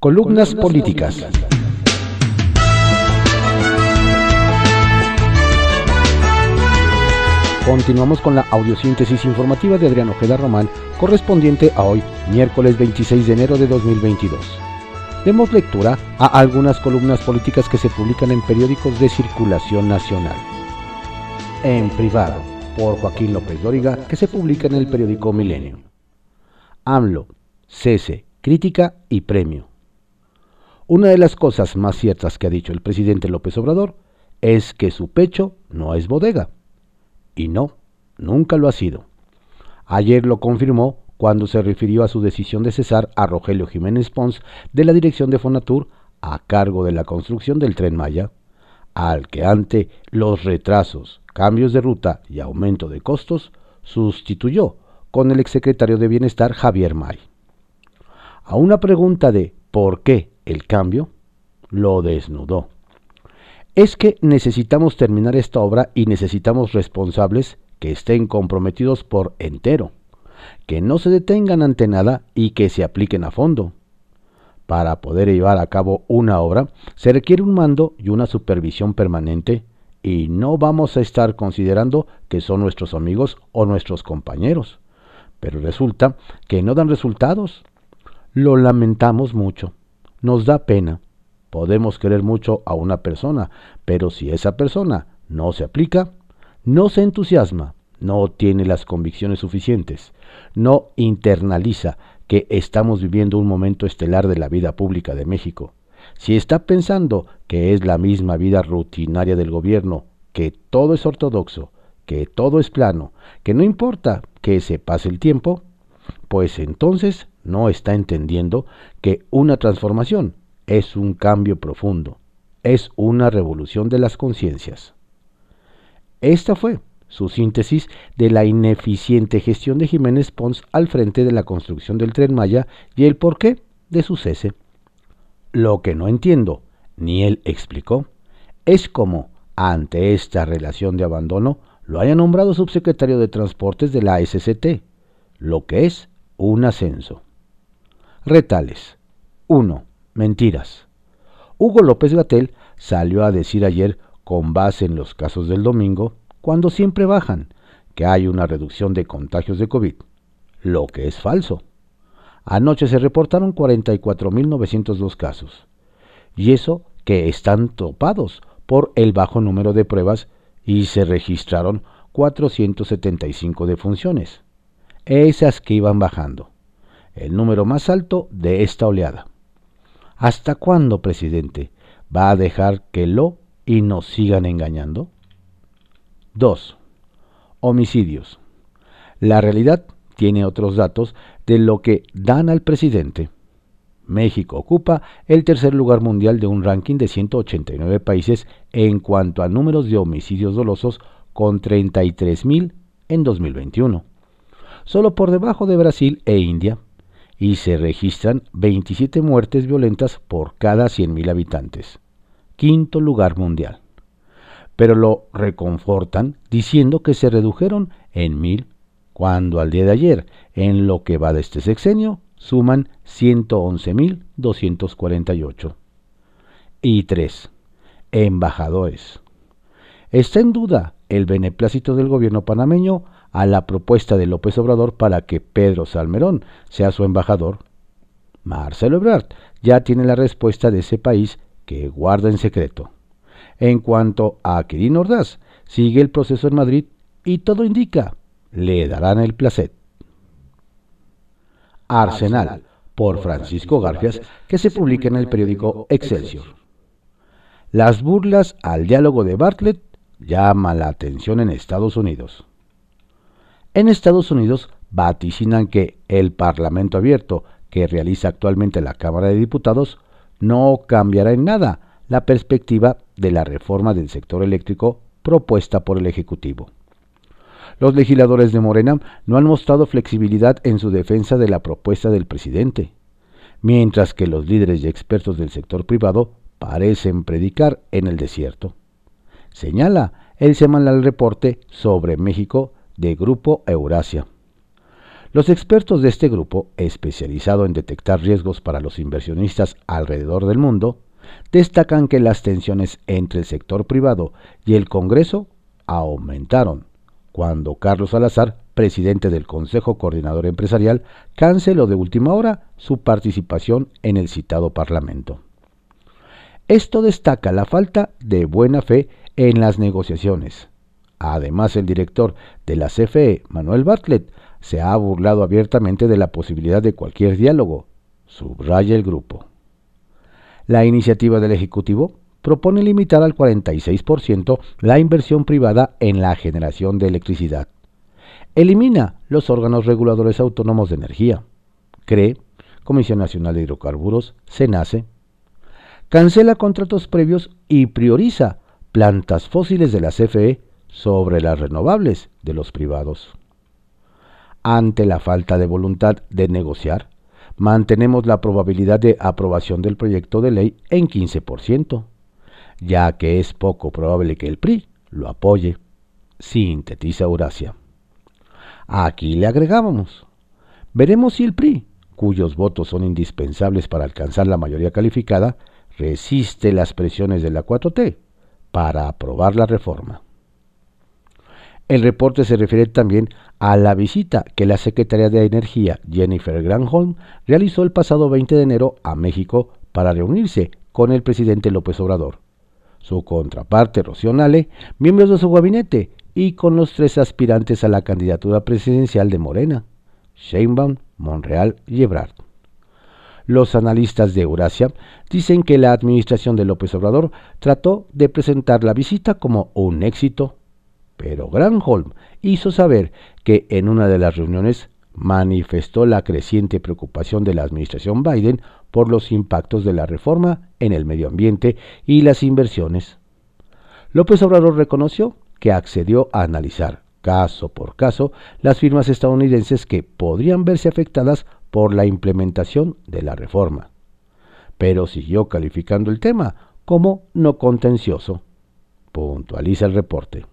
Columnas políticas. Continuamos con la audiosíntesis informativa de Adrián Ojeda Román, correspondiente a hoy, miércoles 26 de enero de 2022. Demos lectura a algunas columnas políticas que se publican en periódicos de circulación nacional. En privado, por Joaquín López Dóriga, que se publica en el periódico Milenio. AMLO, cese, crítica y premio. Una de las cosas más ciertas que ha dicho el presidente López Obrador es que su pecho no es bodega. Y no, nunca lo ha sido. Ayer lo confirmó cuando se refirió a su decisión de cesar a Rogelio Jiménez Pons de la dirección de Fonatur a cargo de la construcción del tren Maya, al que ante los retrasos, cambios de ruta y aumento de costos, sustituyó con el exsecretario de Bienestar Javier May. A una pregunta de ¿por qué el cambio? lo desnudó. Es que necesitamos terminar esta obra y necesitamos responsables que estén comprometidos por entero que no se detengan ante nada y que se apliquen a fondo. Para poder llevar a cabo una obra se requiere un mando y una supervisión permanente y no vamos a estar considerando que son nuestros amigos o nuestros compañeros. Pero resulta que no dan resultados. Lo lamentamos mucho. Nos da pena. Podemos querer mucho a una persona, pero si esa persona no se aplica, no se entusiasma, no tiene las convicciones suficientes, no internaliza que estamos viviendo un momento estelar de la vida pública de México. Si está pensando que es la misma vida rutinaria del gobierno, que todo es ortodoxo, que todo es plano, que no importa que se pase el tiempo, pues entonces no está entendiendo que una transformación es un cambio profundo, es una revolución de las conciencias. Esta fue su síntesis de la ineficiente gestión de Jiménez Pons al frente de la construcción del tren Maya y el porqué de su cese. Lo que no entiendo, ni él explicó, es cómo, ante esta relación de abandono, lo haya nombrado subsecretario de Transportes de la SCT, lo que es un ascenso. Retales. 1. Mentiras. Hugo López Gatel salió a decir ayer, con base en los casos del domingo, cuando siempre bajan, que hay una reducción de contagios de COVID, lo que es falso. Anoche se reportaron 44.902 casos, y eso que están topados por el bajo número de pruebas y se registraron 475 defunciones, esas que iban bajando, el número más alto de esta oleada. ¿Hasta cuándo, presidente, va a dejar que lo y nos sigan engañando? 2. Homicidios. La realidad tiene otros datos de lo que dan al presidente. México ocupa el tercer lugar mundial de un ranking de 189 países en cuanto a números de homicidios dolosos con 33.000 en 2021, solo por debajo de Brasil e India, y se registran 27 muertes violentas por cada 100.000 habitantes. Quinto lugar mundial pero lo reconfortan diciendo que se redujeron en mil, cuando al día de ayer, en lo que va de este sexenio, suman 111.248. Y 3. Embajadores. Está en duda el beneplácito del gobierno panameño a la propuesta de López Obrador para que Pedro Salmerón sea su embajador. Marcelo Ebrard ya tiene la respuesta de ese país que guarda en secreto. En cuanto a Quirino Ordaz, sigue el proceso en Madrid y todo indica, le darán el placer. Arsenal, por Francisco Garfias, que se publica en el periódico Excelsior. Las burlas al diálogo de Bartlett llaman la atención en Estados Unidos. En Estados Unidos vaticinan que el Parlamento abierto que realiza actualmente la Cámara de Diputados no cambiará en nada la perspectiva de la reforma del sector eléctrico propuesta por el Ejecutivo. Los legisladores de Morena no han mostrado flexibilidad en su defensa de la propuesta del presidente, mientras que los líderes y expertos del sector privado parecen predicar en el desierto. Señala el semanal reporte sobre México de Grupo Eurasia. Los expertos de este grupo, especializado en detectar riesgos para los inversionistas alrededor del mundo, destacan que las tensiones entre el sector privado y el Congreso aumentaron cuando Carlos Salazar, presidente del Consejo Coordinador Empresarial, canceló de última hora su participación en el citado Parlamento. Esto destaca la falta de buena fe en las negociaciones. Además, el director de la CFE, Manuel Bartlett, se ha burlado abiertamente de la posibilidad de cualquier diálogo, subraya el grupo. La iniciativa del Ejecutivo propone limitar al 46% la inversión privada en la generación de electricidad. Elimina los órganos reguladores autónomos de energía. CREE, Comisión Nacional de Hidrocarburos, CENACE. Cancela contratos previos y prioriza plantas fósiles de la CFE sobre las renovables de los privados. Ante la falta de voluntad de negociar, mantenemos la probabilidad de aprobación del proyecto de ley en 15%, ya que es poco probable que el PRI lo apoye, sintetiza Eurasia. Aquí le agregábamos, veremos si el PRI, cuyos votos son indispensables para alcanzar la mayoría calificada, resiste las presiones de la 4T para aprobar la reforma. El reporte se refiere también a la visita que la secretaria de Energía, Jennifer Granholm, realizó el pasado 20 de enero a México para reunirse con el presidente López Obrador, su contraparte Rocío Nale, miembros de su gabinete y con los tres aspirantes a la candidatura presidencial de Morena, Sheinbaum, Monreal y Ebrard. Los analistas de Eurasia dicen que la administración de López Obrador trató de presentar la visita como un éxito pero Granholm hizo saber que en una de las reuniones manifestó la creciente preocupación de la administración Biden por los impactos de la reforma en el medio ambiente y las inversiones. López Obrador reconoció que accedió a analizar caso por caso las firmas estadounidenses que podrían verse afectadas por la implementación de la reforma, pero siguió calificando el tema como no contencioso, puntualiza el reporte.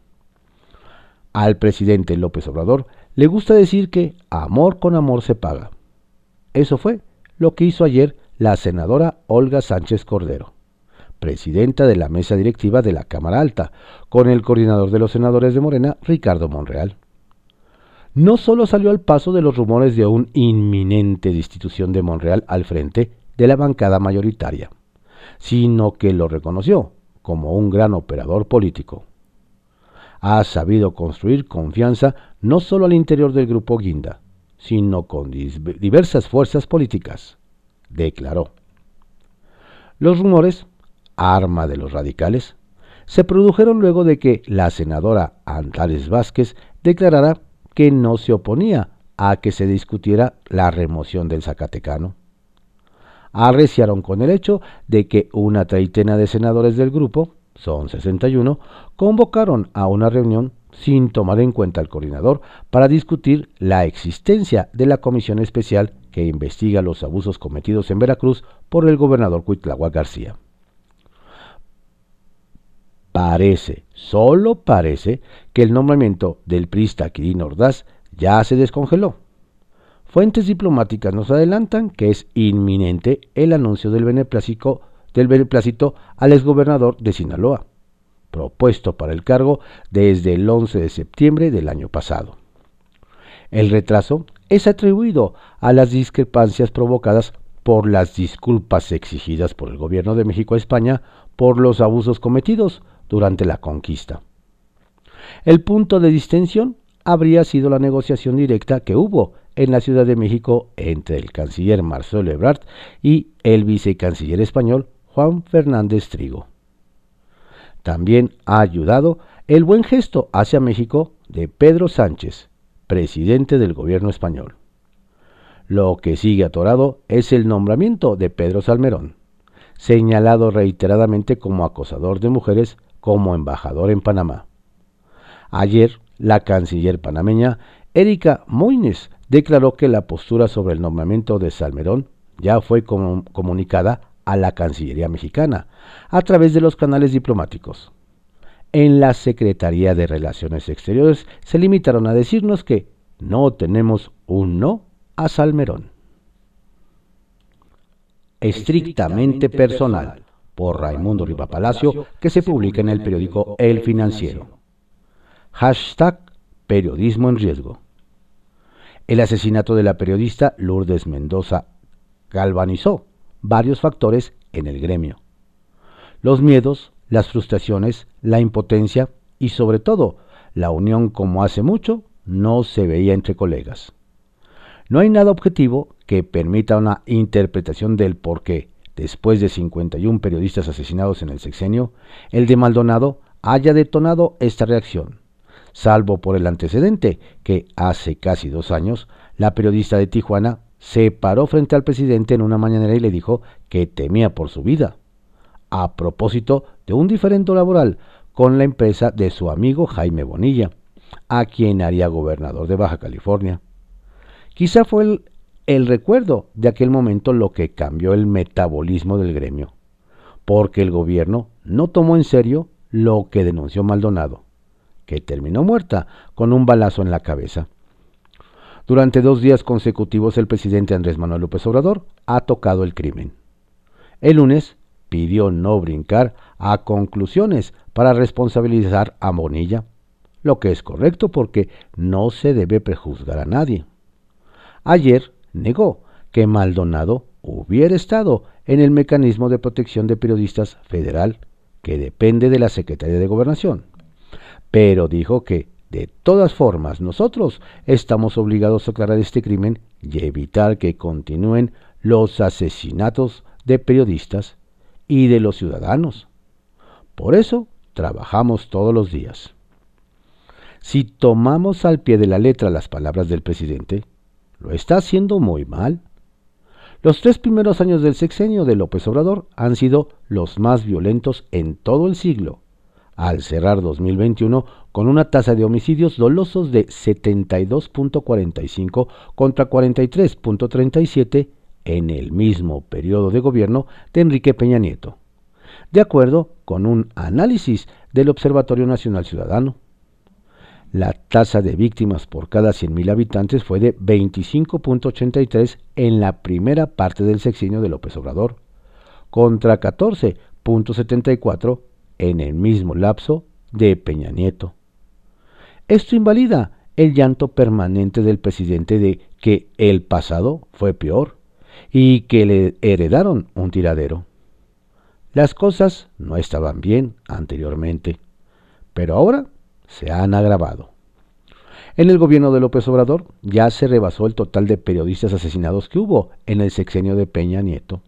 Al presidente López Obrador le gusta decir que amor con amor se paga. Eso fue lo que hizo ayer la senadora Olga Sánchez Cordero, presidenta de la mesa directiva de la Cámara Alta, con el coordinador de los senadores de Morena, Ricardo Monreal. No solo salió al paso de los rumores de un inminente destitución de Monreal al frente de la bancada mayoritaria, sino que lo reconoció como un gran operador político ha sabido construir confianza no solo al interior del grupo Guinda, sino con diversas fuerzas políticas, declaró. Los rumores, arma de los radicales, se produjeron luego de que la senadora Antares Vázquez declarara que no se oponía a que se discutiera la remoción del Zacatecano. Arreciaron con el hecho de que una treintena de senadores del grupo son 61, convocaron a una reunión sin tomar en cuenta al coordinador para discutir la existencia de la comisión especial que investiga los abusos cometidos en Veracruz por el gobernador Cuitlagua García. Parece, solo parece, que el nombramiento del prista Quirino Ordaz ya se descongeló. Fuentes diplomáticas nos adelantan que es inminente el anuncio del beneplácito del beneplácito al exgobernador de Sinaloa, propuesto para el cargo desde el 11 de septiembre del año pasado. El retraso es atribuido a las discrepancias provocadas por las disculpas exigidas por el gobierno de México a España por los abusos cometidos durante la conquista. El punto de distensión habría sido la negociación directa que hubo en la Ciudad de México entre el canciller Marcelo Ebrard y el vicecanciller español Juan Fernández Trigo. También ha ayudado el buen gesto hacia México de Pedro Sánchez, presidente del gobierno español. Lo que sigue atorado es el nombramiento de Pedro Salmerón, señalado reiteradamente como acosador de mujeres como embajador en Panamá. Ayer, la canciller panameña Erika Moines declaró que la postura sobre el nombramiento de Salmerón ya fue comunicada a la Cancillería mexicana a través de los canales diplomáticos. En la Secretaría de Relaciones Exteriores se limitaron a decirnos que no tenemos un no a Salmerón. Estrictamente personal, por Raimundo Riva Palacio, que se publica en el periódico El Financiero. Hashtag Periodismo en Riesgo. El asesinato de la periodista Lourdes Mendoza galvanizó varios factores en el gremio. Los miedos, las frustraciones, la impotencia y sobre todo la unión como hace mucho no se veía entre colegas. No hay nada objetivo que permita una interpretación del por qué, después de 51 periodistas asesinados en el sexenio, el de Maldonado haya detonado esta reacción, salvo por el antecedente que hace casi dos años la periodista de Tijuana se paró frente al presidente en una mañanera y le dijo que temía por su vida, a propósito de un diferendo laboral con la empresa de su amigo Jaime Bonilla, a quien haría gobernador de Baja California. Quizá fue el, el recuerdo de aquel momento lo que cambió el metabolismo del gremio, porque el gobierno no tomó en serio lo que denunció Maldonado, que terminó muerta con un balazo en la cabeza. Durante dos días consecutivos el presidente Andrés Manuel López Obrador ha tocado el crimen. El lunes pidió no brincar a conclusiones para responsabilizar a Bonilla lo que es correcto porque no se debe prejuzgar a nadie. Ayer negó que Maldonado hubiera estado en el mecanismo de protección de periodistas federal que depende de la Secretaría de Gobernación, pero dijo que de todas formas nosotros estamos obligados a aclarar este crimen y evitar que continúen los asesinatos de periodistas y de los ciudadanos. Por eso trabajamos todos los días. Si tomamos al pie de la letra las palabras del presidente, lo está haciendo muy mal. Los tres primeros años del sexenio de López Obrador han sido los más violentos en todo el siglo, al cerrar 2021 con una tasa de homicidios dolosos de 72.45 contra 43.37 en el mismo periodo de gobierno de Enrique Peña Nieto, de acuerdo con un análisis del Observatorio Nacional Ciudadano. La tasa de víctimas por cada 100.000 habitantes fue de 25.83 en la primera parte del sexenio de López Obrador, contra 14.74 en el mismo lapso de Peña Nieto. Esto invalida el llanto permanente del presidente de que el pasado fue peor y que le heredaron un tiradero. Las cosas no estaban bien anteriormente, pero ahora se han agravado. En el gobierno de López Obrador ya se rebasó el total de periodistas asesinados que hubo en el sexenio de Peña Nieto,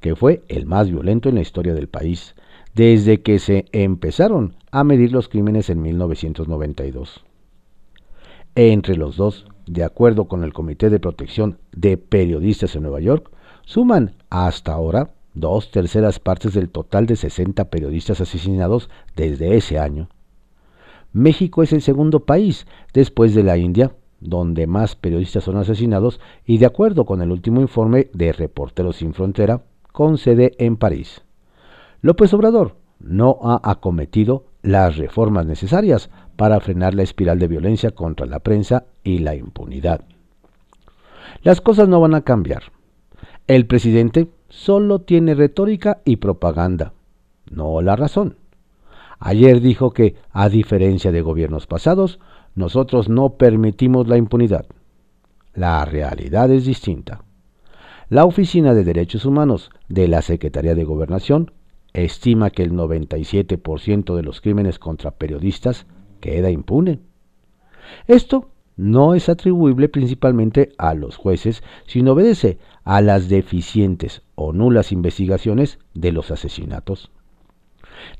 que fue el más violento en la historia del país, desde que se empezaron a medir los crímenes en 1992. Entre los dos, de acuerdo con el Comité de Protección de Periodistas en Nueva York, suman hasta ahora dos terceras partes del total de 60 periodistas asesinados desde ese año. México es el segundo país, después de la India, donde más periodistas son asesinados y de acuerdo con el último informe de Reporteros sin Frontera, con sede en París. López Obrador no ha acometido las reformas necesarias para frenar la espiral de violencia contra la prensa y la impunidad. Las cosas no van a cambiar. El presidente solo tiene retórica y propaganda, no la razón. Ayer dijo que, a diferencia de gobiernos pasados, nosotros no permitimos la impunidad. La realidad es distinta. La Oficina de Derechos Humanos de la Secretaría de Gobernación estima que el 97% de los crímenes contra periodistas queda impune. Esto no es atribuible principalmente a los jueces, sino obedece a las deficientes o nulas investigaciones de los asesinatos.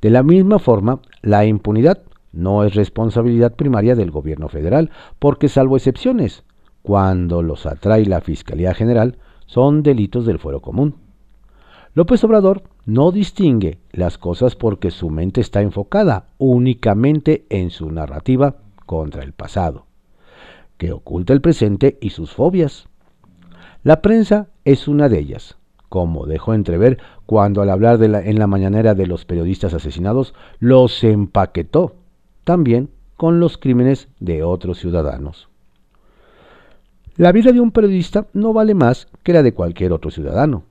De la misma forma, la impunidad no es responsabilidad primaria del gobierno federal, porque salvo excepciones, cuando los atrae la Fiscalía General, son delitos del fuero común. López Obrador no distingue las cosas porque su mente está enfocada únicamente en su narrativa contra el pasado, que oculta el presente y sus fobias. La prensa es una de ellas, como dejó entrever cuando al hablar en la mañanera de los periodistas asesinados, los empaquetó también con los crímenes de otros ciudadanos. La vida de un periodista no vale más que la de cualquier otro ciudadano,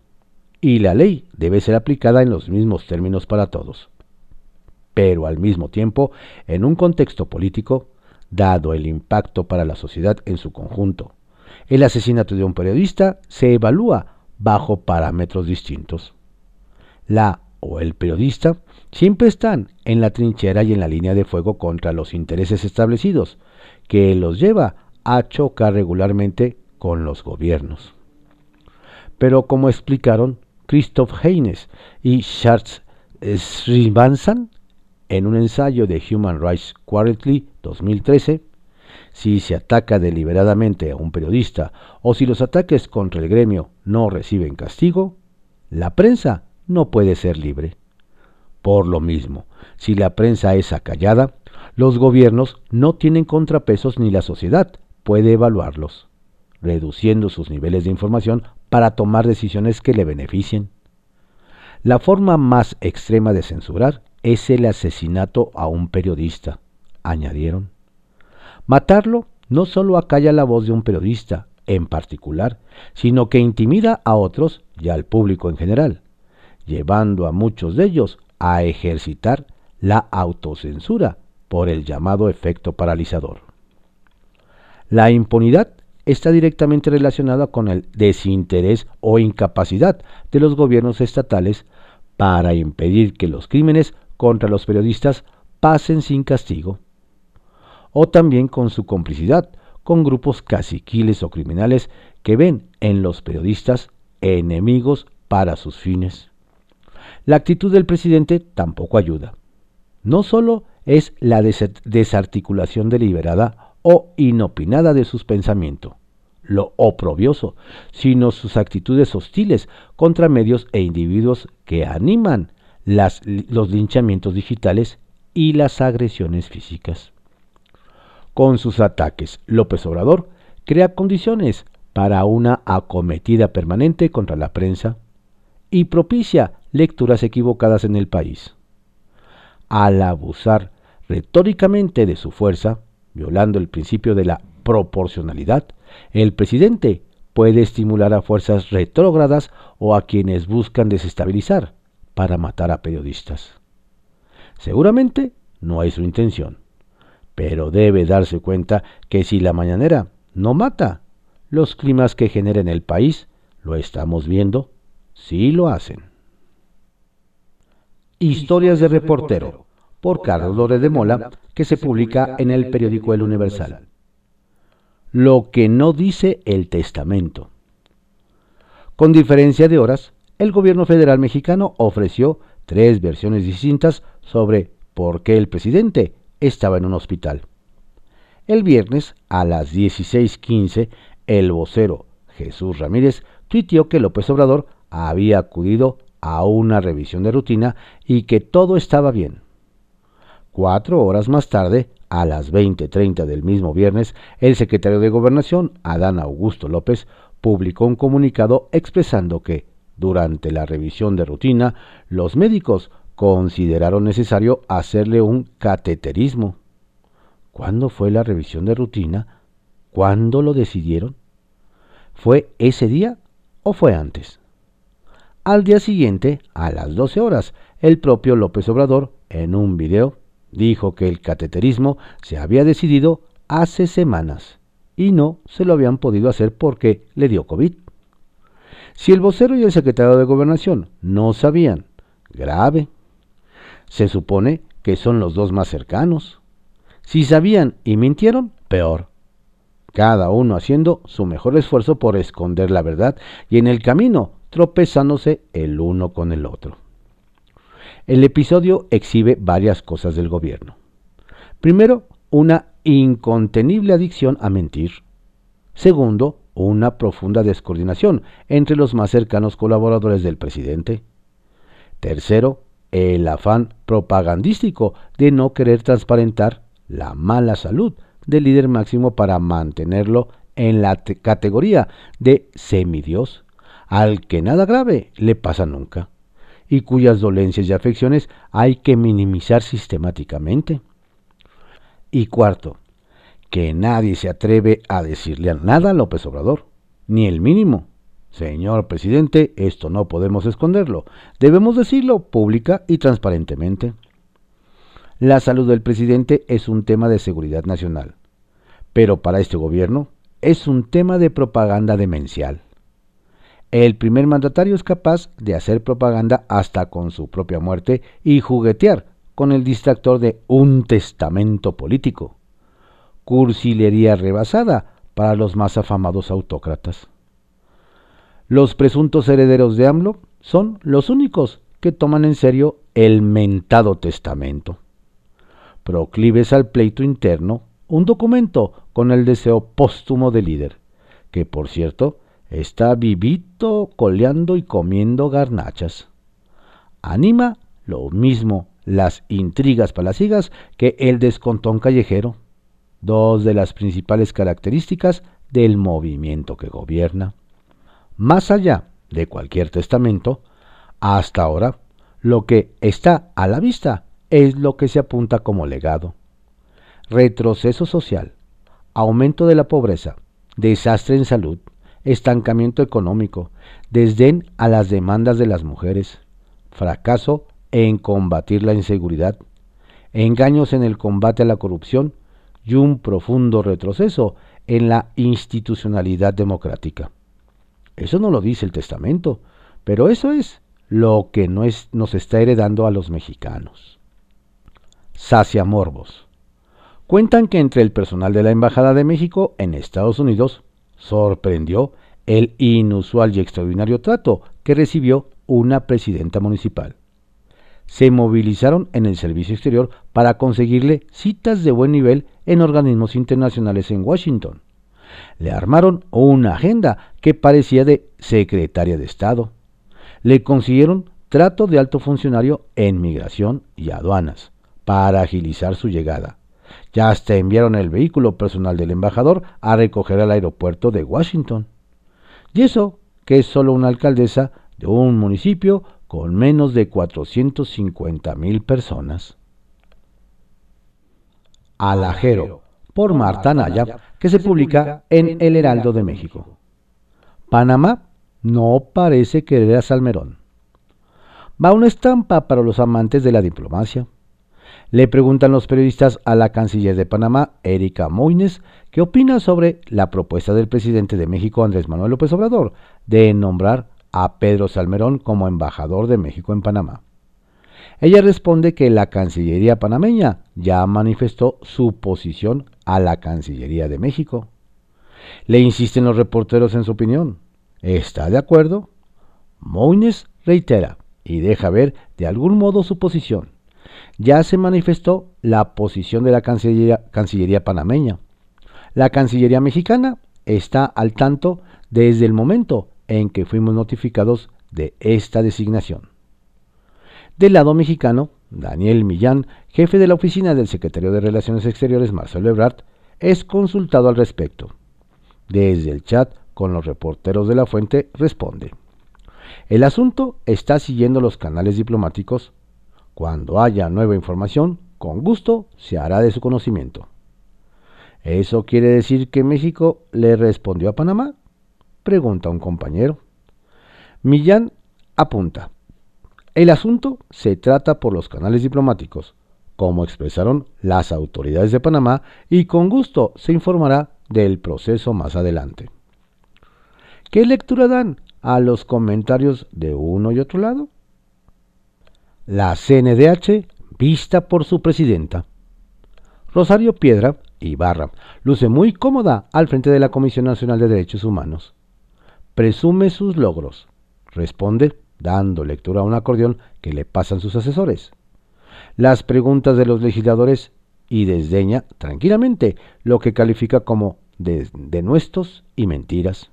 y la ley debe ser aplicada en los mismos términos para todos. Pero al mismo tiempo, en un contexto político, dado el impacto para la sociedad en su conjunto, el asesinato de un periodista se evalúa bajo parámetros distintos. La o el periodista siempre están en la trinchera y en la línea de fuego contra los intereses establecidos, que los lleva a chocar regularmente con los gobiernos. Pero como explicaron Christoph Heines y Charles Srivansan en un ensayo de Human Rights Quarterly 2013, si se ataca deliberadamente a un periodista o si los ataques contra el gremio no reciben castigo, la prensa no puede ser libre. Por lo mismo, si la prensa es acallada, los gobiernos no tienen contrapesos ni la sociedad puede evaluarlos, reduciendo sus niveles de información para tomar decisiones que le beneficien. La forma más extrema de censurar es el asesinato a un periodista, añadieron. Matarlo no solo acalla la voz de un periodista en particular, sino que intimida a otros y al público en general, llevando a muchos de ellos a ejercitar la autocensura por el llamado efecto paralizador. La impunidad está directamente relacionada con el desinterés o incapacidad de los gobiernos estatales para impedir que los crímenes contra los periodistas pasen sin castigo o también con su complicidad con grupos caciquiles o criminales que ven en los periodistas enemigos para sus fines. La actitud del presidente tampoco ayuda. No solo es la desarticulación deliberada o inopinada de sus pensamientos, lo oprobioso, sino sus actitudes hostiles contra medios e individuos que animan los linchamientos digitales y las agresiones físicas. Con sus ataques, López Obrador crea condiciones para una acometida permanente contra la prensa y propicia lecturas equivocadas en el país. Al abusar retóricamente de su fuerza, violando el principio de la proporcionalidad, el presidente puede estimular a fuerzas retrógradas o a quienes buscan desestabilizar para matar a periodistas. Seguramente no es su intención pero debe darse cuenta que si la mañanera no mata, los climas que genera en el país, lo estamos viendo, sí lo hacen. Historias de reportero, por Carlos Lore de Mola, que se publica en el periódico El Universal. Lo que no dice el testamento. Con diferencia de horas, el gobierno federal mexicano ofreció tres versiones distintas sobre por qué el presidente estaba en un hospital. El viernes a las 16:15, el vocero Jesús Ramírez tuiteó que López Obrador había acudido a una revisión de rutina y que todo estaba bien. Cuatro horas más tarde, a las 20:30 del mismo viernes, el secretario de Gobernación, Adán Augusto López, publicó un comunicado expresando que, durante la revisión de rutina, los médicos consideraron necesario hacerle un cateterismo. ¿Cuándo fue la revisión de rutina? ¿Cuándo lo decidieron? ¿Fue ese día o fue antes? Al día siguiente, a las 12 horas, el propio López Obrador, en un video, dijo que el cateterismo se había decidido hace semanas y no se lo habían podido hacer porque le dio COVID. Si el vocero y el secretario de Gobernación no sabían, grave, se supone que son los dos más cercanos. Si sabían y mintieron, peor. Cada uno haciendo su mejor esfuerzo por esconder la verdad y en el camino tropezándose el uno con el otro. El episodio exhibe varias cosas del gobierno. Primero, una incontenible adicción a mentir. Segundo, una profunda descoordinación entre los más cercanos colaboradores del presidente. Tercero, el afán propagandístico de no querer transparentar la mala salud del líder máximo para mantenerlo en la categoría de semidios, al que nada grave le pasa nunca, y cuyas dolencias y afecciones hay que minimizar sistemáticamente. Y cuarto, que nadie se atreve a decirle nada a López Obrador, ni el mínimo. Señor presidente, esto no podemos esconderlo, debemos decirlo pública y transparentemente. La salud del presidente es un tema de seguridad nacional, pero para este gobierno es un tema de propaganda demencial. El primer mandatario es capaz de hacer propaganda hasta con su propia muerte y juguetear con el distractor de un testamento político. Cursilería rebasada para los más afamados autócratas. Los presuntos herederos de AMLO son los únicos que toman en serio el mentado testamento. Proclives al pleito interno, un documento con el deseo póstumo del líder, que por cierto está vivito, coleando y comiendo garnachas. Anima lo mismo las intrigas palacigas que el descontón callejero, dos de las principales características del movimiento que gobierna. Más allá de cualquier testamento, hasta ahora, lo que está a la vista es lo que se apunta como legado. Retroceso social, aumento de la pobreza, desastre en salud, estancamiento económico, desdén a las demandas de las mujeres, fracaso en combatir la inseguridad, engaños en el combate a la corrupción y un profundo retroceso en la institucionalidad democrática. Eso no lo dice el testamento, pero eso es lo que nos está heredando a los mexicanos. Sacia Morbos. Cuentan que entre el personal de la Embajada de México en Estados Unidos sorprendió el inusual y extraordinario trato que recibió una presidenta municipal se movilizaron en el servicio exterior para conseguirle citas de buen nivel en organismos internacionales en Washington. Le armaron una agenda que parecía de secretaria de Estado. Le consiguieron trato de alto funcionario en migración y aduanas para agilizar su llegada. Ya hasta enviaron el vehículo personal del embajador a recoger al aeropuerto de Washington. Y eso, que es solo una alcaldesa de un municipio con menos de 450 mil personas. Alajero, por Marta Naya, que se publica en El Heraldo de México. Panamá no parece querer a Salmerón. Va una estampa para los amantes de la diplomacia. Le preguntan los periodistas a la canciller de Panamá, Erika Moines, qué opina sobre la propuesta del presidente de México, Andrés Manuel López Obrador, de nombrar a Pedro Salmerón como embajador de México en Panamá. Ella responde que la Cancillería panameña ya manifestó su posición a la Cancillería de México. Le insisten los reporteros en su opinión. ¿Está de acuerdo? Moines reitera y deja ver de algún modo su posición. Ya se manifestó la posición de la Cancillería, panameña. La Cancillería mexicana está al tanto desde el momento en que fuimos notificados de esta designación. Del lado mexicano, Daniel Millán, jefe de la oficina del secretario de Relaciones Exteriores Marcelo Ebrard, es consultado al respecto. Desde el chat con los reporteros de la fuente responde. El asunto está siguiendo los canales diplomáticos. Cuando haya nueva información, con gusto se hará de su conocimiento. ¿Eso quiere decir que México le respondió a Panamá? pregunta un compañero. Millán apunta. El asunto se trata por los canales diplomáticos, como expresaron las autoridades de Panamá, y con gusto se informará del proceso más adelante. ¿Qué lectura dan a los comentarios de uno y otro lado? La CNDH vista por su presidenta. Rosario Piedra Ibarra luce muy cómoda al frente de la Comisión Nacional de Derechos Humanos presume sus logros. Responde dando lectura a un acordeón que le pasan sus asesores. Las preguntas de los legisladores y desdeña tranquilamente lo que califica como de, denuestos y mentiras.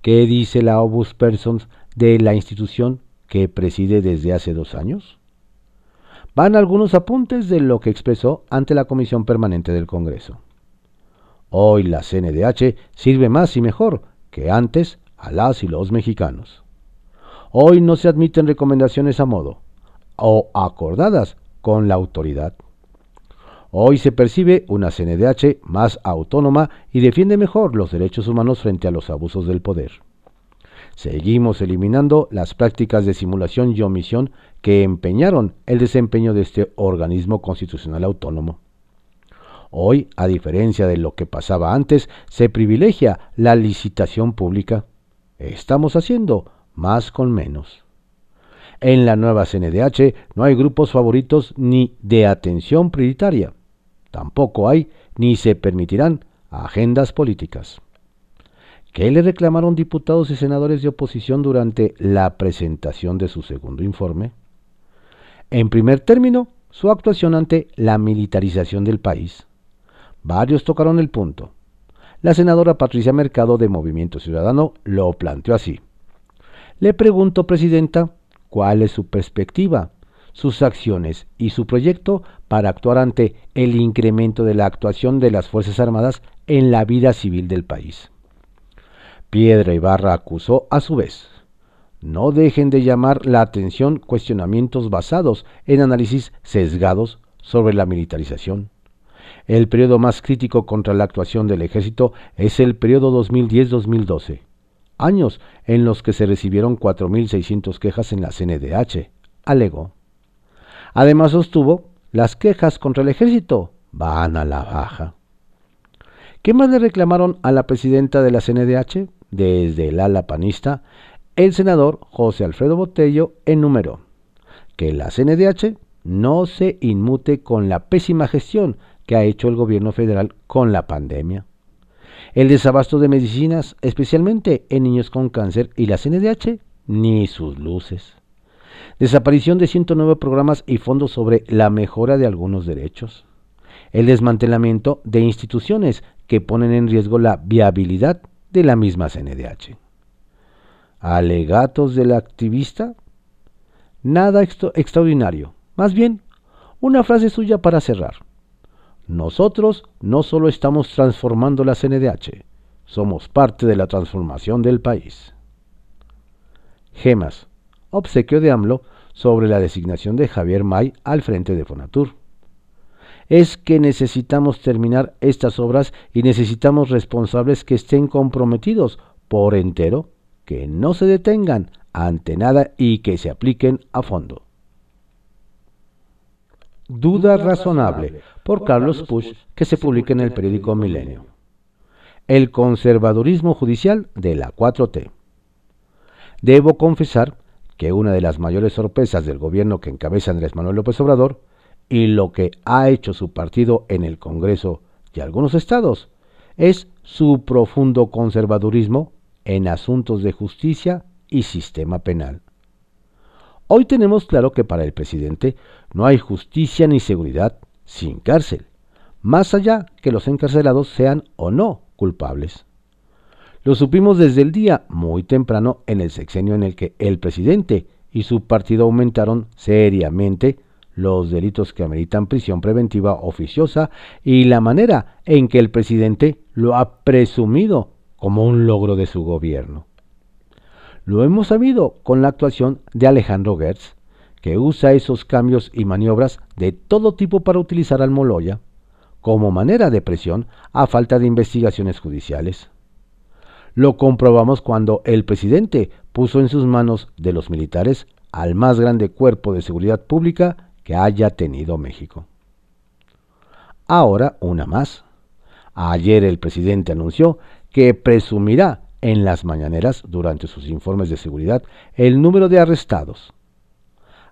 ¿Qué dice la Obus Persons de la institución que preside desde hace dos años? Van algunos apuntes de lo que expresó ante la Comisión Permanente del Congreso. Hoy la CNDH sirve más y mejor que antes a las y los mexicanos. Hoy no se admiten recomendaciones a modo o acordadas con la autoridad. Hoy se percibe una CNDH más autónoma y defiende mejor los derechos humanos frente a los abusos del poder. Seguimos eliminando las prácticas de simulación y omisión que empeñaron el desempeño de este organismo constitucional autónomo. Hoy, a diferencia de lo que pasaba antes, se privilegia la licitación pública. Estamos haciendo más con menos. En la nueva CNDH no hay grupos favoritos ni de atención prioritaria. Tampoco hay ni se permitirán agendas políticas. ¿Qué le reclamaron diputados y senadores de oposición durante la presentación de su segundo informe? En primer término, su actuación ante la militarización del país. Varios tocaron el punto. La senadora Patricia Mercado de Movimiento Ciudadano lo planteó así. Le pregunto, Presidenta, ¿cuál es su perspectiva, sus acciones y su proyecto para actuar ante el incremento de la actuación de las Fuerzas Armadas en la vida civil del país? Piedra Ibarra acusó a su vez. No dejen de llamar la atención cuestionamientos basados en análisis sesgados sobre la militarización el periodo más crítico contra la actuación del ejército es el periodo 2010-2012, años en los que se recibieron 4.600 quejas en la CNDH, alegó. Además sostuvo, las quejas contra el ejército van a la baja. ¿Qué más le reclamaron a la presidenta de la CNDH? Desde el ala panista, el senador José Alfredo Botello enumeró que la CNDH no se inmute con la pésima gestión que ha hecho el gobierno federal con la pandemia. El desabasto de medicinas, especialmente en niños con cáncer y la CNDH, ni sus luces. Desaparición de 109 programas y fondos sobre la mejora de algunos derechos. El desmantelamiento de instituciones que ponen en riesgo la viabilidad de la misma CNDH. Alegatos del activista. Nada extraordinario. Más bien, una frase suya para cerrar. Nosotros no solo estamos transformando la CNDH, somos parte de la transformación del país. Gemas. Obsequio de AMLO sobre la designación de Javier May al frente de Fonatur. Es que necesitamos terminar estas obras y necesitamos responsables que estén comprometidos por entero, que no se detengan ante nada y que se apliquen a fondo. Duda razonable por Carlos Push que se publica en el periódico Milenio. El conservadurismo judicial de la 4T. Debo confesar que una de las mayores sorpresas del gobierno que encabeza Andrés Manuel López Obrador y lo que ha hecho su partido en el Congreso y algunos estados es su profundo conservadurismo en asuntos de justicia y sistema penal. Hoy tenemos claro que para el presidente no hay justicia ni seguridad sin cárcel, más allá que los encarcelados sean o no culpables. Lo supimos desde el día muy temprano en el sexenio en el que el presidente y su partido aumentaron seriamente los delitos que ameritan prisión preventiva oficiosa y la manera en que el presidente lo ha presumido como un logro de su gobierno. Lo hemos sabido con la actuación de Alejandro Gertz, que usa esos cambios y maniobras de todo tipo para utilizar al Moloya como manera de presión a falta de investigaciones judiciales. Lo comprobamos cuando el presidente puso en sus manos de los militares al más grande cuerpo de seguridad pública que haya tenido México. Ahora una más. Ayer el presidente anunció que presumirá en las mañaneras durante sus informes de seguridad el número de arrestados.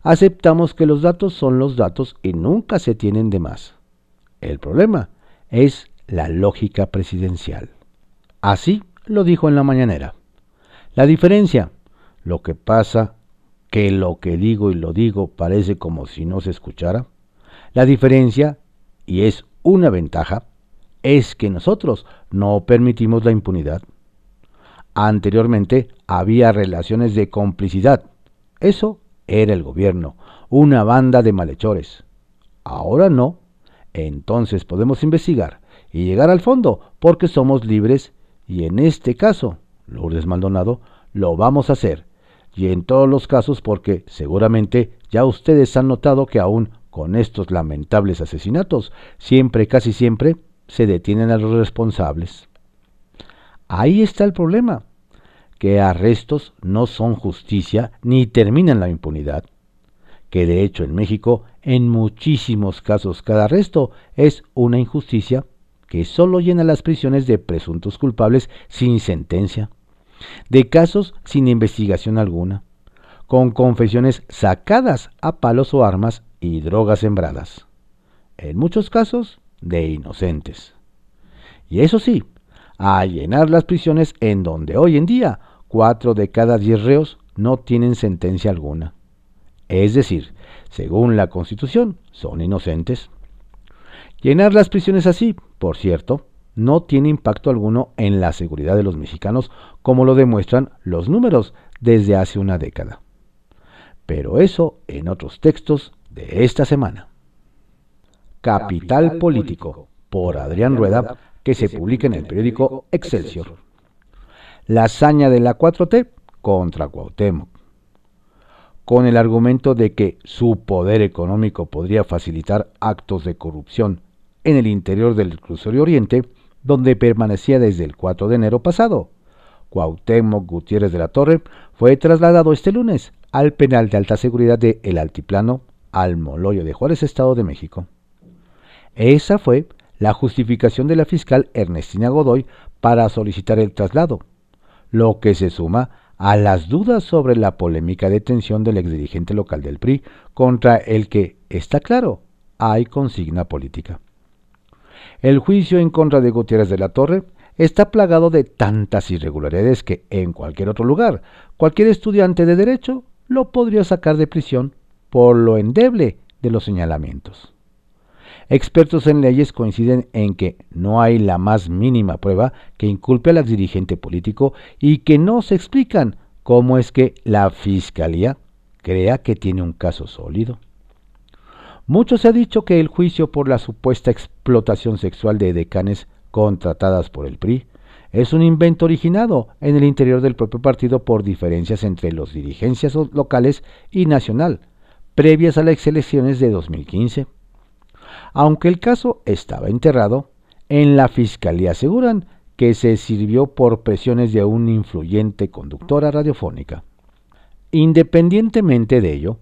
Aceptamos que los datos son los datos y nunca se tienen de más. El problema es la lógica presidencial. Así lo dijo en la mañanera. La diferencia, lo que pasa que lo que digo y lo digo parece como si no se escuchara. La diferencia, y es una ventaja, es que nosotros no permitimos la impunidad. Anteriormente había relaciones de complicidad. Eso era el gobierno, una banda de malhechores. Ahora no. Entonces podemos investigar y llegar al fondo porque somos libres y en este caso, Lourdes Maldonado, lo vamos a hacer. Y en todos los casos porque seguramente ya ustedes han notado que aún con estos lamentables asesinatos, siempre, casi siempre, se detienen a los responsables. Ahí está el problema, que arrestos no son justicia ni terminan la impunidad, que de hecho en México en muchísimos casos cada arresto es una injusticia que solo llena las prisiones de presuntos culpables sin sentencia, de casos sin investigación alguna, con confesiones sacadas a palos o armas y drogas sembradas, en muchos casos de inocentes. Y eso sí, a llenar las prisiones en donde hoy en día cuatro de cada diez reos no tienen sentencia alguna. Es decir, según la Constitución, son inocentes. Llenar las prisiones así, por cierto, no tiene impacto alguno en la seguridad de los mexicanos, como lo demuestran los números desde hace una década. Pero eso en otros textos de esta semana. Capital Político, por Adrián Rueda, que se publica en el periódico Excelsior. La hazaña de la 4T contra Cuauhtémoc con el argumento de que su poder económico podría facilitar actos de corrupción en el interior del Crucerio Oriente, donde permanecía desde el 4 de enero pasado. Cuauhtémoc Gutiérrez de la Torre fue trasladado este lunes al penal de alta seguridad de El Altiplano, al Moloyo de Juárez, Estado de México. Esa fue la justificación de la fiscal Ernestina Godoy para solicitar el traslado, lo que se suma a las dudas sobre la polémica detención del exdirigente local del PRI, contra el que, está claro, hay consigna política. El juicio en contra de Gutiérrez de la Torre está plagado de tantas irregularidades que en cualquier otro lugar, cualquier estudiante de derecho lo podría sacar de prisión por lo endeble de los señalamientos. Expertos en leyes coinciden en que no hay la más mínima prueba que inculpe al exdirigente político y que no se explican cómo es que la Fiscalía crea que tiene un caso sólido. Mucho se ha dicho que el juicio por la supuesta explotación sexual de decanes contratadas por el PRI es un invento originado en el interior del propio partido por diferencias entre las dirigencias locales y nacional, previas a las elecciones de 2015. Aunque el caso estaba enterrado, en la fiscalía aseguran que se sirvió por presiones de una influyente conductora radiofónica. Independientemente de ello,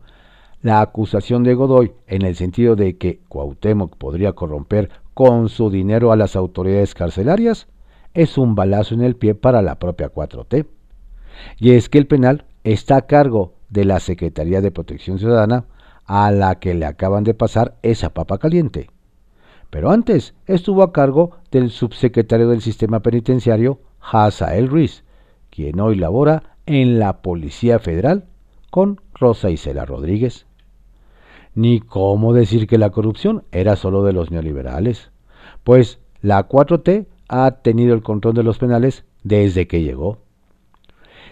la acusación de Godoy en el sentido de que Cuauhtémoc podría corromper con su dinero a las autoridades carcelarias es un balazo en el pie para la propia 4T. Y es que el penal está a cargo de la Secretaría de Protección Ciudadana a la que le acaban de pasar esa papa caliente. Pero antes estuvo a cargo del subsecretario del Sistema Penitenciario, Hazael Ruiz, quien hoy labora en la Policía Federal con Rosa Isela Rodríguez. Ni cómo decir que la corrupción era solo de los neoliberales, pues la 4T ha tenido el control de los penales desde que llegó.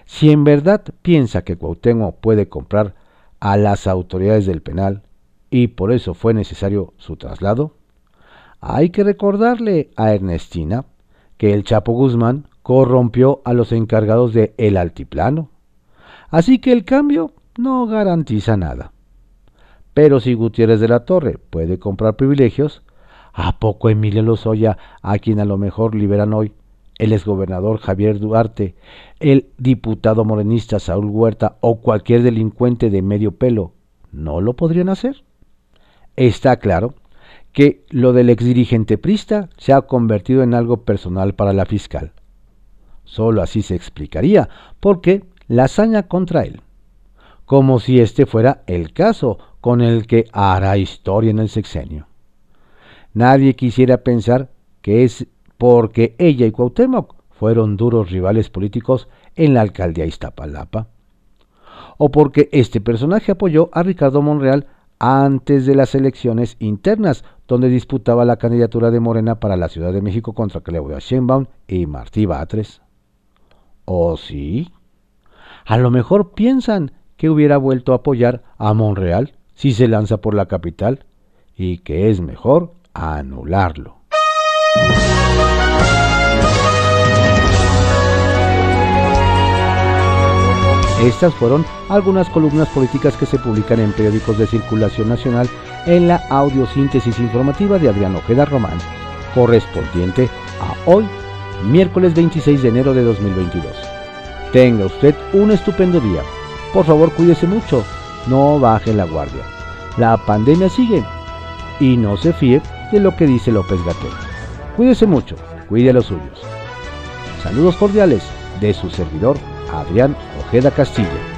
Si en verdad piensa que Cuauhtémoc puede comprar a las autoridades del penal y por eso fue necesario su traslado? Hay que recordarle a Ernestina que el Chapo Guzmán corrompió a los encargados de El Altiplano. Así que el cambio no garantiza nada. Pero si Gutiérrez de la Torre puede comprar privilegios, ¿a poco Emilio Lozoya, a quien a lo mejor liberan hoy, el exgobernador Javier Duarte, el diputado morenista Saúl Huerta o cualquier delincuente de medio pelo no lo podrían hacer. Está claro que lo del exdirigente prista se ha convertido en algo personal para la fiscal. Solo así se explicaría por qué la hazaña contra él, como si este fuera el caso con el que hará historia en el sexenio. Nadie quisiera pensar que es porque ella y Cuauhtémoc fueron duros rivales políticos en la alcaldía Iztapalapa, o porque este personaje apoyó a Ricardo Monreal antes de las elecciones internas, donde disputaba la candidatura de Morena para la Ciudad de México contra Claudia Sheinbaum y Martí Batres. ¿O sí? A lo mejor piensan que hubiera vuelto a apoyar a Monreal si se lanza por la capital y que es mejor anularlo. Estas fueron algunas columnas políticas que se publican en periódicos de circulación nacional en la audiosíntesis informativa de Adrián Ojeda Román, correspondiente a hoy, miércoles 26 de enero de 2022. Tenga usted un estupendo día. Por favor, cuídese mucho, no baje la guardia. La pandemia sigue y no se fíe de lo que dice López Gatel. Cuídese mucho, cuide a los suyos. Saludos cordiales de su servidor, Adrián Ojeda Castillo.